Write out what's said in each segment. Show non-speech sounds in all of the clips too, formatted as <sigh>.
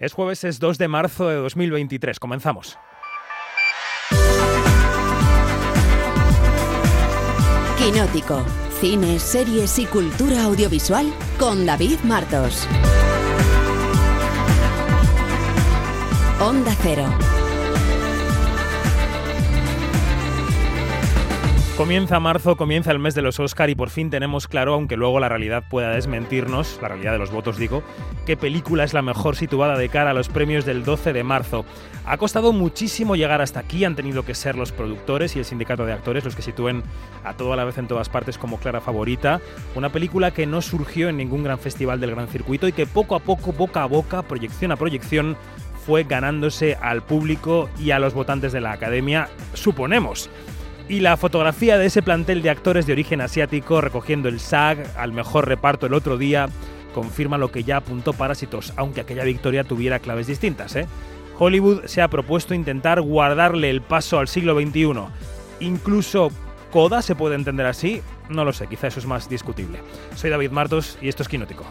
Es jueves, es 2 de marzo de 2023. Comenzamos. Quinótico. Cine, series y cultura audiovisual con David Martos. Onda Cero. Comienza marzo, comienza el mes de los Oscar y por fin tenemos claro, aunque luego la realidad pueda desmentirnos, la realidad de los votos digo, qué película es la mejor situada de cara a los premios del 12 de marzo. Ha costado muchísimo llegar hasta aquí, han tenido que ser los productores y el sindicato de actores los que sitúen a todo a la vez en todas partes como clara favorita. Una película que no surgió en ningún gran festival del gran circuito y que poco a poco, boca a boca, proyección a proyección, fue ganándose al público y a los votantes de la academia, suponemos y la fotografía de ese plantel de actores de origen asiático recogiendo el SAG al mejor reparto el otro día confirma lo que ya apuntó Parásitos, aunque aquella victoria tuviera claves distintas. ¿eh? Hollywood se ha propuesto intentar guardarle el paso al siglo XXI. Incluso Coda se puede entender así, no lo sé, quizá eso es más discutible. Soy David Martos y esto es Quinótico.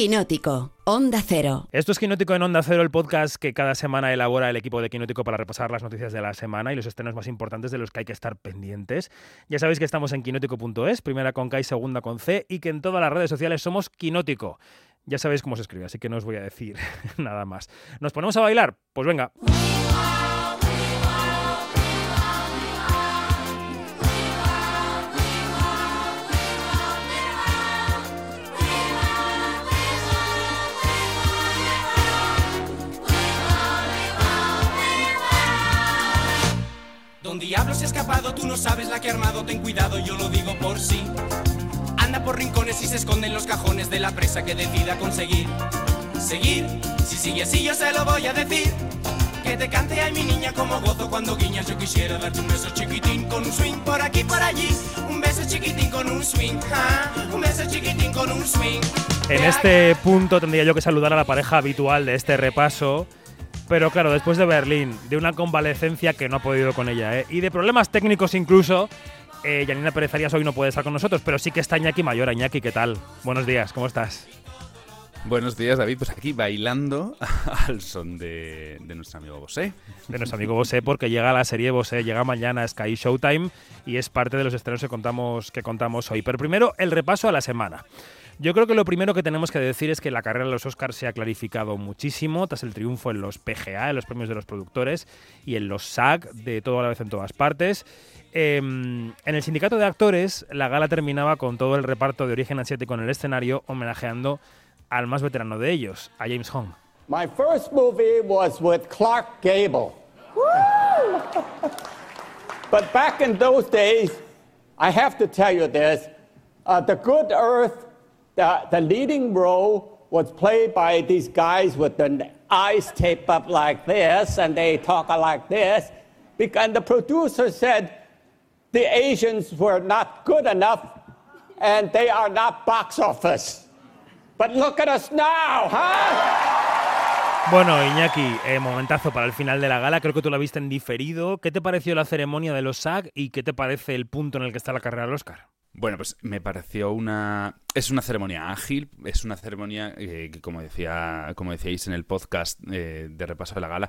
Quinótico, Onda Cero. Esto es Quinótico en Onda Cero, el podcast que cada semana elabora el equipo de Quinótico para repasar las noticias de la semana y los estrenos más importantes de los que hay que estar pendientes. Ya sabéis que estamos en quinótico.es, primera con K y segunda con C, y que en todas las redes sociales somos Quinótico. Ya sabéis cómo se escribe, así que no os voy a decir <laughs> nada más. ¿Nos ponemos a bailar? Pues venga. Tú no sabes la que armado, ten cuidado, yo lo digo por sí. Anda por rincones y se esconde en los cajones de la presa que decida conseguir. Seguir, si sigue así yo se lo voy a decir. Que te cante a mi niña como gozo cuando guiñas. Yo quisiera darte un beso chiquitín con un swing por aquí por allí. Un beso chiquitín con un swing, ah, un beso chiquitín con un swing. En este punto tendría yo que saludar a la pareja habitual de este repaso. Pero claro, después de Berlín, de una convalecencia que no ha podido con ella, ¿eh? y de problemas técnicos incluso, eh, Janina Pérez Arias hoy no puede estar con nosotros, pero sí que está Iñaki Mayor. Iñaki, ¿qué tal? Buenos días, ¿cómo estás? Buenos días, David. Pues aquí bailando <laughs> al son de, de nuestro amigo Bosé. De nuestro amigo Bosé, porque llega la serie Bosé, llega mañana a Sky Showtime y es parte de los estrenos que contamos, que contamos hoy. Pero primero, el repaso a la semana. Yo creo que lo primero que tenemos que decir es que la carrera de los Oscars se ha clarificado muchísimo tras el triunfo en los PGA, en los premios de los productores, y en los SAG, de todo a la vez en todas partes. Eh, en el sindicato de actores, la gala terminaba con todo el reparto de origen asiático en el escenario, homenajeando al más veterano de ellos, a James Hong. My first movie was with Clark Gable. but back in those days, I have to tell you this uh, The Good Earth, the, the leading role was played by these guys with the eyes taped up like this, and they talk like this. And the producer said the Asians were not good enough, and they are not box office. But look at us now, huh? Bueno, Iñaki, eh, momentazo para el final de la gala. Creo que tú la viste en diferido. ¿Qué te pareció la ceremonia de los SAG y qué te parece el punto en el que está la carrera del Oscar? Bueno, pues me pareció una. Es una ceremonia ágil, es una ceremonia eh, que, como decía, como decíais en el podcast eh, de repaso de la gala,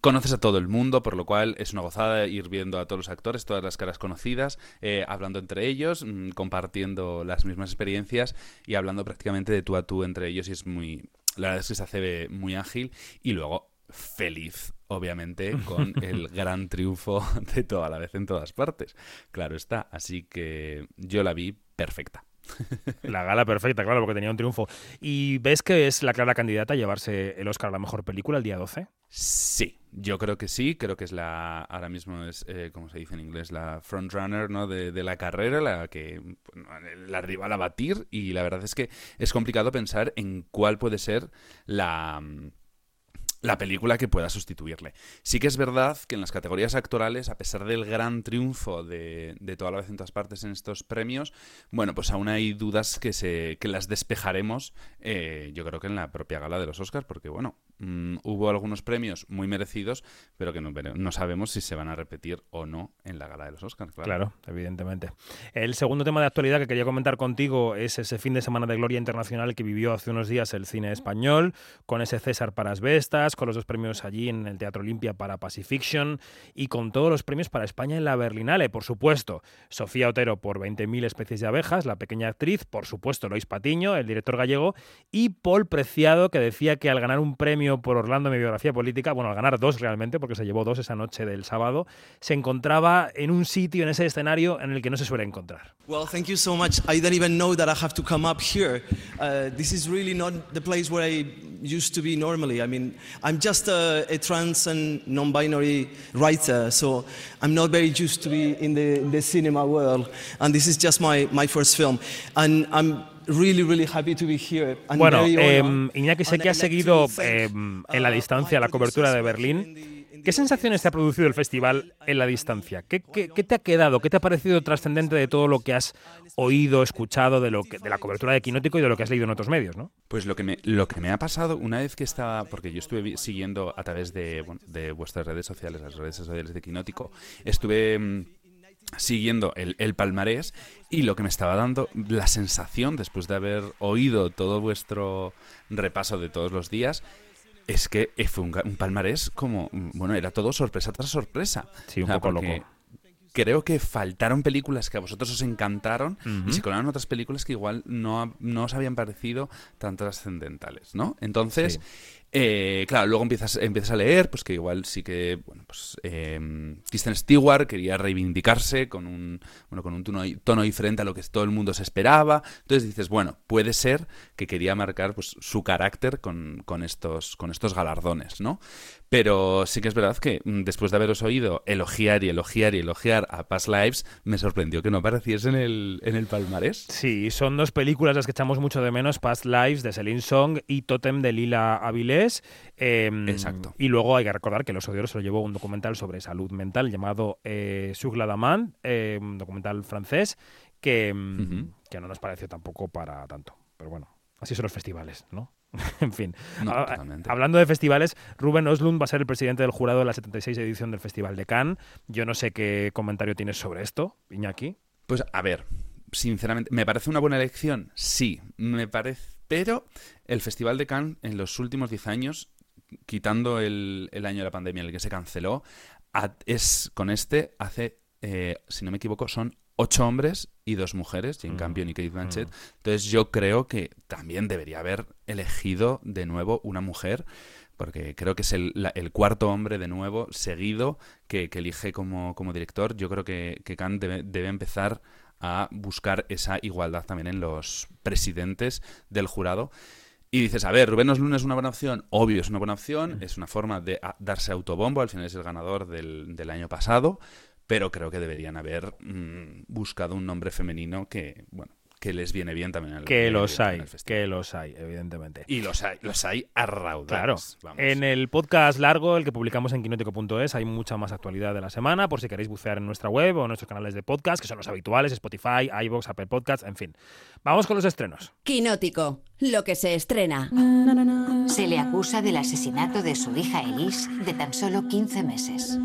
conoces a todo el mundo, por lo cual es una gozada ir viendo a todos los actores, todas las caras conocidas, eh, hablando entre ellos, mm, compartiendo las mismas experiencias y hablando prácticamente de tú a tú entre ellos y es muy, la verdad es que se hace muy ágil y luego feliz, obviamente, <laughs> con el gran triunfo de toda la vez en todas partes. Claro está, así que yo la vi perfecta. <laughs> La gala perfecta, claro, porque tenía un triunfo. ¿Y ves que es la clara candidata a llevarse el Oscar a la mejor película el día 12? Sí, yo creo que sí, creo que es la, ahora mismo es, eh, como se dice en inglés, la frontrunner ¿no? de, de la carrera, la que, la rival a batir, y la verdad es que es complicado pensar en cuál puede ser la, la película que pueda sustituirle. Sí que es verdad que en las categorías actorales, a pesar del gran triunfo de, de toda la vez en todas partes en estos premios, bueno, pues aún hay dudas que, se, que las despejaremos, eh, yo creo que en la propia gala de los Oscars, porque bueno, mm, hubo algunos premios muy merecidos, pero que no, sabemos si se van a repetir o no en la gala de los Oscars. Claro. claro, evidentemente. El segundo tema de actualidad que quería comentar contigo es ese fin de semana de gloria internacional que vivió hace unos días el cine español, con ese César para Asbestas, con los dos premios allí en el Teatro Olimpia para Pacifiction y con todos los premios para España en la Berlinale, por supuesto. Sofía Otero por 20.000 especies de abejas, la pequeña actriz, por supuesto Lois Patiño, el director gallego, y Paul Preciado, que decía que al ganar un premio por Orlando mi biografía política, bueno, al ganar dos realmente, porque se llevó dos esa noche del sábado, se encontraba en un sitio, en ese escenario en el que no se suele encontrar. Well, thank you so much. I don't even know that I have to come up here. Uh, this is really not the place where I used to be normally. I mean, I'm just a, a trans and non-binary writer, so I'm not very used to be in the, in the cinema world. And this is just my, my first film. And I'm Really, really happy to be here. bueno, eh, Iñaki, sé que has seguido eh, en la distancia la cobertura de Berlín. ¿Qué sensaciones te ha producido el festival en la distancia? ¿Qué, te ha quedado? ¿Qué te ha parecido trascendente de todo lo que has oído, escuchado, de, lo que, de la cobertura de Quinótico y de lo que has leído en otros medios? ¿no? Pues lo que, me, lo que me ha pasado una vez que estaba, porque yo estuve siguiendo a través de, de vuestras redes sociales, las redes sociales de Quinótico, estuve mm, siguiendo el, el, palmarés y lo que me estaba dando la sensación después de haber oído todo vuestro repaso de todos los días es que fue un, palmarés como, bueno, era todo sorpresa tras sorpresa. Sí, un poco loco. Creo que faltaron películas que a vosotros os encantaron y se colaron otras películas que igual no, no os habían parecido tan trascendentales, ¿no? Entonces, eh, claro, luego empiezas, empiezas a leer, pues que igual sí que, bueno, pues eh, Kristen Stewart quería reivindicarse con un, bueno, con un tono, diferente a lo que todo el mundo se esperaba. Entonces dices, bueno, puede ser que quería marcar pues, su carácter con, con, estos, con estos galardones, ¿no? Pero sí que es verdad que mm, después de haberos oído elogiar y elogiar y elogiar a Past Lives, me sorprendió que no apareciese en el, en el palmarés. Sí, son dos películas las que echamos mucho de menos, Past Lives de Celine Song y Totem de Lila Avilés. Em, Exacto. Y luego hay que recordar que Los Odioros se lo llevó un documental sobre salud mental llamado eh, Sugla Daman, eh, un documental francés que, em, que no nos pareció tampoco para tanto. Pero bueno, así son los festivales, ¿no? <laughs> en fin. hablando de festivales, Rubén Oslund va a ser el presidente del jurado de la 76 edición del Festival de Cannes. Yo no sé qué comentario tienes sobre esto, Iñaki. Pues a ver, sinceramente, ¿me parece una buena elección? Sí, me parece. Pero el Festival de Cannes en los últimos 10 años, quitando el, año de la pandemia en el que se canceló, es con este hace, eh, si no me equivoco, son ocho hombres y dos mujeres, Jane mm. Campion y Kate Blanchett. Mm. Entonces yo creo que también debería haber elegido de nuevo una mujer, porque creo que es el, cuarto hombre de nuevo seguido que, elige como, como, director. Yo creo que, que Khan debe, empezar a buscar esa igualdad también en los presidentes del jurado. Y dices, a ver, Rubén Oslund es una buena opción. Obvio, es una buena opción. Mm. Es una forma de darse autobombo. Al final es el ganador del, del año pasado pero creo que deberían haber mm, buscado un nombre femenino que, bueno, que les viene bien también. que los hay, que los hay, evidentemente. Y los hay, los hay a Claro. En el podcast largo, el que publicamos en quinótico.es, hay mucha más actualidad de la semana, por si queréis bucear en nuestra web o en nuestros canales de podcast, que son los habituales, Spotify, iVoox, Apple Podcasts, en fin. Vamos con los estrenos. Quinótico, lo que se estrena. Se le acusa del asesinato de su hija Elise de tan solo 15 meses.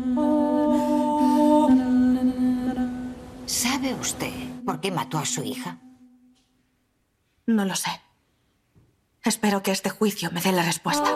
¿Sabe usted por qué mató a su hija? No lo sé. Espero que este juicio me dé la respuesta.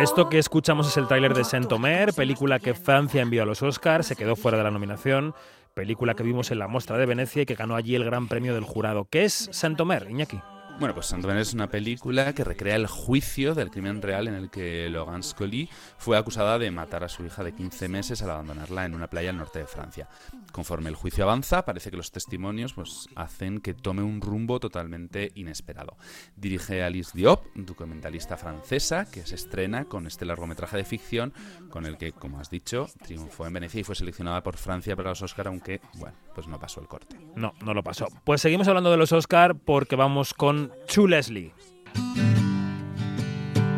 Esto que escuchamos es el tráiler de Saint-Omer, película que Francia envió a los Oscars, se quedó fuera de la nominación, película que vimos en la muestra de Venecia y que ganó allí el Gran Premio del Jurado. ¿Qué es Saint-Omer, Iñaki? Bueno, pues Santo es una película que recrea el juicio del crimen real en el que Logan Scully fue acusada de matar a su hija de 15 meses al abandonarla en una playa al norte de Francia. Conforme el juicio avanza, parece que los testimonios pues, hacen que tome un rumbo totalmente inesperado. Dirige Alice Diop, documentalista francesa, que se estrena con este largometraje de ficción con el que, como has dicho, triunfó en Venecia y fue seleccionada por Francia para los Oscar, aunque, bueno, pues no pasó el corte. No, no lo pasó. Pues seguimos hablando de los Oscar porque vamos con Chu Leslie.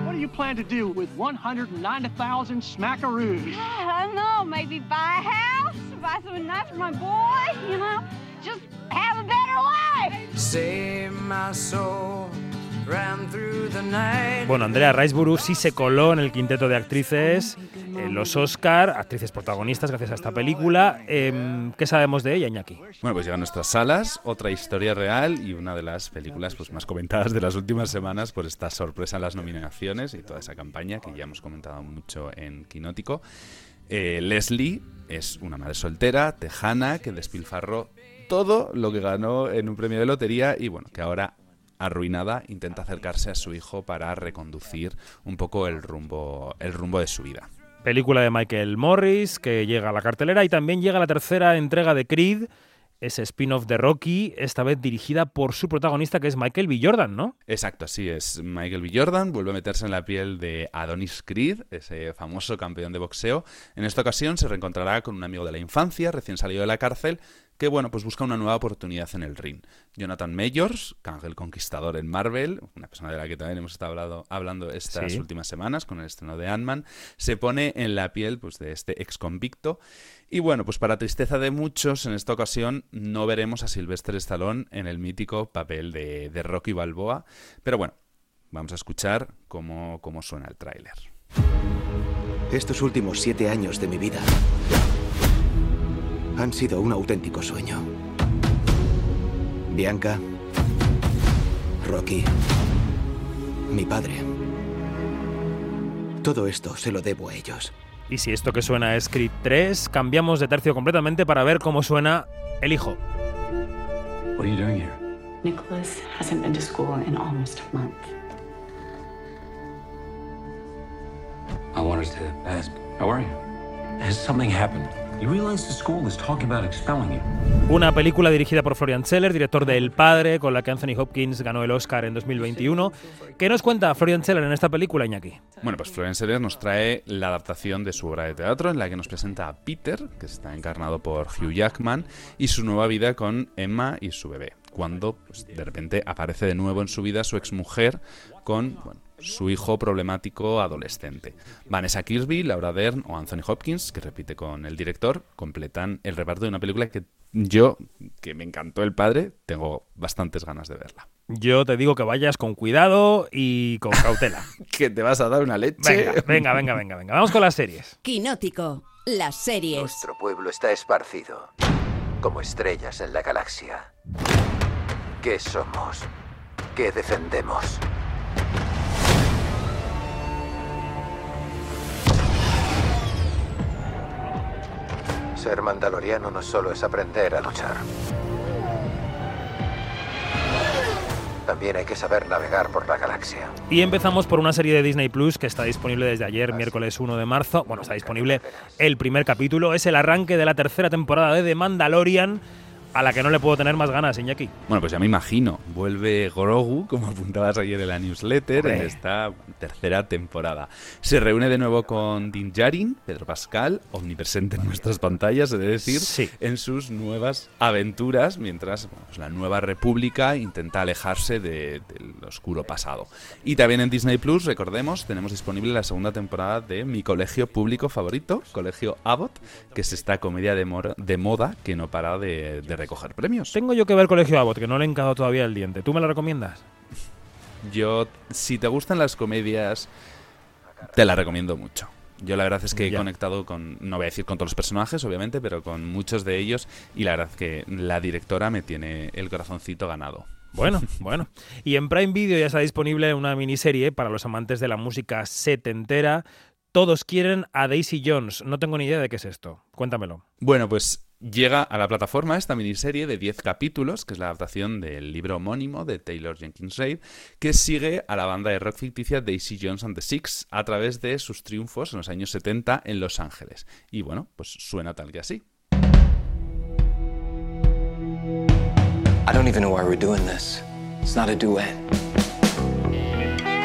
What do you plan to do with 190,000 smackaroos? I don't know. Maybe buy a house, buy something nice for my boy, you know? Just have a better life. Save my soul. Ran through the Bueno, Andrea Riseborough sí se coló en el quinteto de actrices los Oscar, actrices protagonistas gracias a esta película. Em, ¿Qué sabemos de ella, Iñaki? Bueno, pues llega a nuestras salas otra historia real y una de las películas pues, más comentadas de las últimas semanas por esta sorpresa en las nominaciones y toda esa campaña que ya hemos comentado mucho en Quinótico. Eh, Leslie es una madre soltera, tejana, que despilfarró todo lo que ganó en un premio de lotería y bueno, que ahora arruinada intenta acercarse a su hijo para reconducir un poco el rumbo, el rumbo de su vida. Película de Michael Morris que llega a la cartelera y también llega la tercera entrega de Creed, ese spin-off de Rocky, esta vez dirigida por su protagonista que es Michael B. Jordan, ¿no? Exacto, así es. Michael B. Jordan vuelve a meterse en la piel de Adonis Creed, ese famoso campeón de boxeo. En esta ocasión se reencontrará con un amigo de la infancia, recién salido de la cárcel, que bueno, pues busca una nueva oportunidad en el ring. Jonathan Majors, Ángel Conquistador en Marvel, una persona de la que también hemos estado hablando estas últimas semanas con el estreno de Ant-Man, se pone en la piel pues, de este ex convicto. Y bueno, pues para tristeza de muchos, en esta ocasión no veremos a Sylvester Stallone en el mítico papel de, de Rocky Balboa. Pero bueno, vamos a escuchar cómo, cómo suena el tráiler. Estos últimos siete años de mi vida han sido un auténtico sueño. Bianca, Rocky, mi padre. Todo esto se lo debo a ellos. Y si esto que suena es Creed 3, cambiamos de tercio completamente para ver cómo suena el hijo. What are you doing here? Nicholas hasn't been to school in almost a month. I wanted to ask, how are you? Has something happened? You realize the school is talking about expelling you. Una película dirigida por Florian Zeller, director de El Padre, con la que Anthony Hopkins ganó el Oscar en 2021. ¿Qué nos cuenta Florian Zeller en esta película, Iñaki? Bueno, pues Florian Zeller nos trae la adaptación de su obra de teatro, en la que nos presenta a Peter, que está encarnado por Hugh Jackman, y su nueva vida con Emma y su bebé. Cuando pues, de repente aparece de nuevo en su vida su exmujer con bueno, su hijo problemático adolescente. Vanessa Kirby, Laura Dern o Anthony Hopkins, que repite con el director, completan el reparto de una película que yo, que me encantó el padre, tengo bastantes ganas de verla. Yo te digo que vayas con cuidado y con cautela. <laughs> que te vas a dar una leche. Venga, venga, venga, venga, venga. Vamos con las series. Quinótico, las series. Nuestro pueblo está esparcido, como estrellas en la galaxia. ¿Qué somos? ¿Qué defendemos? Ser mandaloriano no solo es aprender a luchar. También hay que saber navegar por la galaxia. Y empezamos por una serie de Disney Plus que está disponible desde ayer, miércoles 1 de marzo. Bueno, está disponible el primer capítulo. Es el arranque de la tercera temporada de The Mandalorian a la que no le puedo tener más ganas, Iñaki. Bueno, pues ya me imagino. Vuelve Grogu, como apuntabas ayer en la newsletter, en esta tercera temporada. Se reúne de nuevo con Din Djarin, Pedro Pascal, omnipresente en nuestras pantallas, he de decir, en sus nuevas aventuras, mientras pues la nueva república intenta alejarse de, del oscuro pasado. Y también en Disney Plus, recordemos, tenemos disponible la segunda temporada de mi colegio público favorito, Colegio Abbott, que es esta comedia de, de moda que no para de, de recoger premios. Tengo yo que ver Colegio Abbott, que no le he encado todavía el diente. ¿Tú me lo recomiendas? Yo, si te gustan las comedias, te la recomiendo mucho. Yo la verdad es que he conectado con, no voy a decir con todos los personajes, obviamente, pero con muchos de ellos y la verdad es que la directora me tiene el corazoncito ganado. Bueno, <laughs> bueno. Y en Prime Video ya está disponible una miniserie para los amantes de la música setentera. Todos quieren a Daisy Jones. No tengo ni idea de qué es esto. Cuéntamelo. Bueno, pues llega a la plataforma esta miniserie de 10 capítulos, que es la adaptación del libro homónimo de Taylor Jenkins Reid, que sigue a la banda de rock ficticia Daisy Jones and the Six a través de sus triunfos en los años 70 en Los Ángeles. Y bueno, pues suena tal que así. I don't even know why we're doing this. It's not a duet.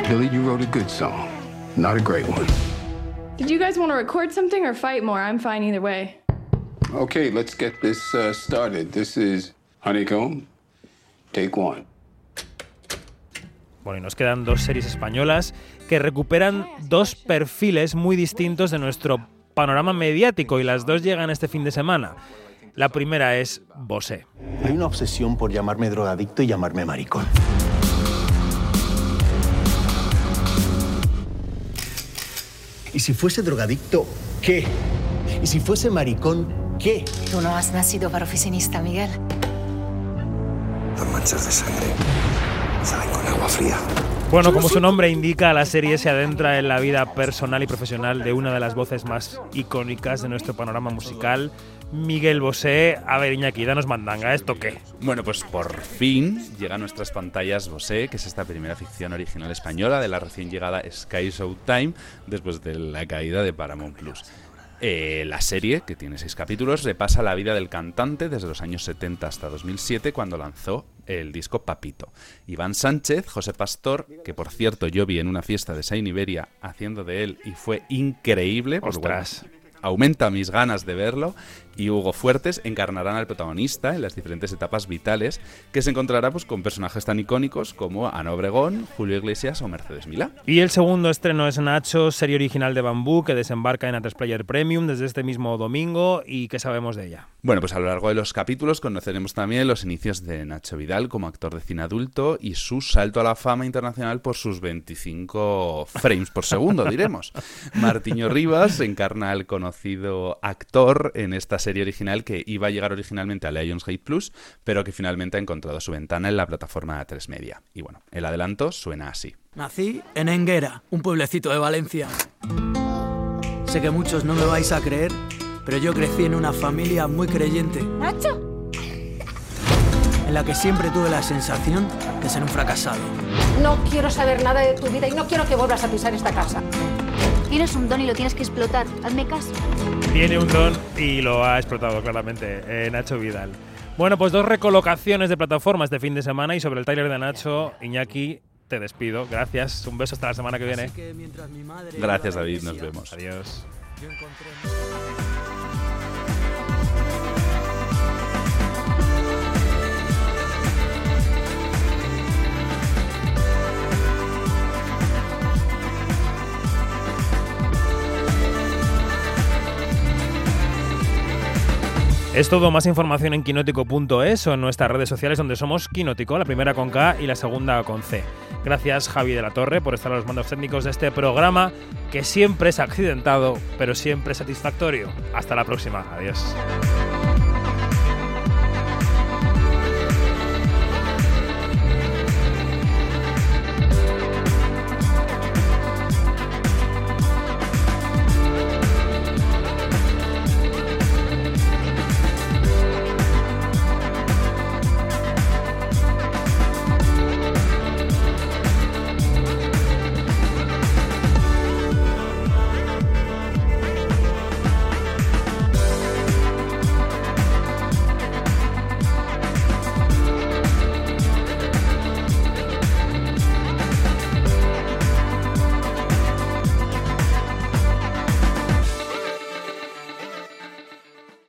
Billy, you wrote a good song, not a great one. Did you guys want to record something or fight more? I'm fine either way. Okay, let's get this uh, started. This is Honeycomb. Take one. Bueno, y nos quedan dos series españolas que recuperan dos perfiles muy distintos de nuestro panorama mediático y las dos llegan este fin de semana. La primera es Bosé. Hay una obsesión por llamarme drogadicto y llamarme maricón. ¿Y si fuese drogadicto, qué? ¿Y si fuese maricón, qué? Tú no has nacido para oficinista, Miguel. Las manchas de sangre salen con agua fría. Bueno, como su nombre indica, la serie se adentra en la vida personal y profesional de una de las voces más icónicas de nuestro panorama musical, Miguel Bosé. A ver, Iñaki, danos mandanga, ¿esto qué? Bueno, pues por fin llega a nuestras pantallas Bosé, que es esta primera ficción original española de la recién llegada Sky Showtime después de la caída de Paramount Plus. Eh, la serie, que tiene seis capítulos, repasa la vida del cantante desde los años 70 hasta 2007, cuando lanzó el disco Papito. Iván Sánchez, José Pastor, que por cierto yo vi en una fiesta de Sain Iberia haciendo de él y fue increíble. Ostras. Aumenta mis ganas de verlo y Hugo Fuertes encarnarán al protagonista en las diferentes etapas vitales que se encontrará pues, con personajes tan icónicos como Ana Obregón, Julio Iglesias o Mercedes Milá. Y el segundo estreno es Nacho, serie original de Bambú, que desembarca en A3 Player Premium desde este mismo domingo. ¿Y qué sabemos de ella? Bueno, pues a lo largo de los capítulos conoceremos también los inicios de Nacho Vidal como actor de cine adulto y su salto a la fama internacional por sus 25 frames por segundo, diremos. <laughs> Martiño Rivas encarna al conocido actor en esta serie original que iba a llegar originalmente a Lionsgate Plus, pero que finalmente ha encontrado su ventana en la plataforma A3 Media. Y bueno, el adelanto suena así. Nací en Enguera, un pueblecito de Valencia. Sé que muchos no me vais a creer, pero yo crecí en una familia muy creyente, ¿Nacho? en la que siempre tuve la sensación de ser un fracasado. No quiero saber nada de tu vida y no quiero que vuelvas a pisar esta casa. Tienes un don y lo tienes que explotar. Hazme caso. Tiene un don y lo ha explotado claramente eh, Nacho Vidal. Bueno, pues dos recolocaciones de plataformas este fin de semana y sobre el trailer de Nacho, Iñaki, te despido. Gracias. Un beso hasta la semana que viene. Así que mientras mi madre Gracias David, nos vemos. Adiós. yo encontré- Es todo, más información en quinótico.es o en nuestras redes sociales donde somos Quinótico, la primera con K y la segunda con C. Gracias Javi de la Torre por estar a los mandos técnicos de este programa que siempre es accidentado pero siempre satisfactorio. Hasta la próxima, adiós.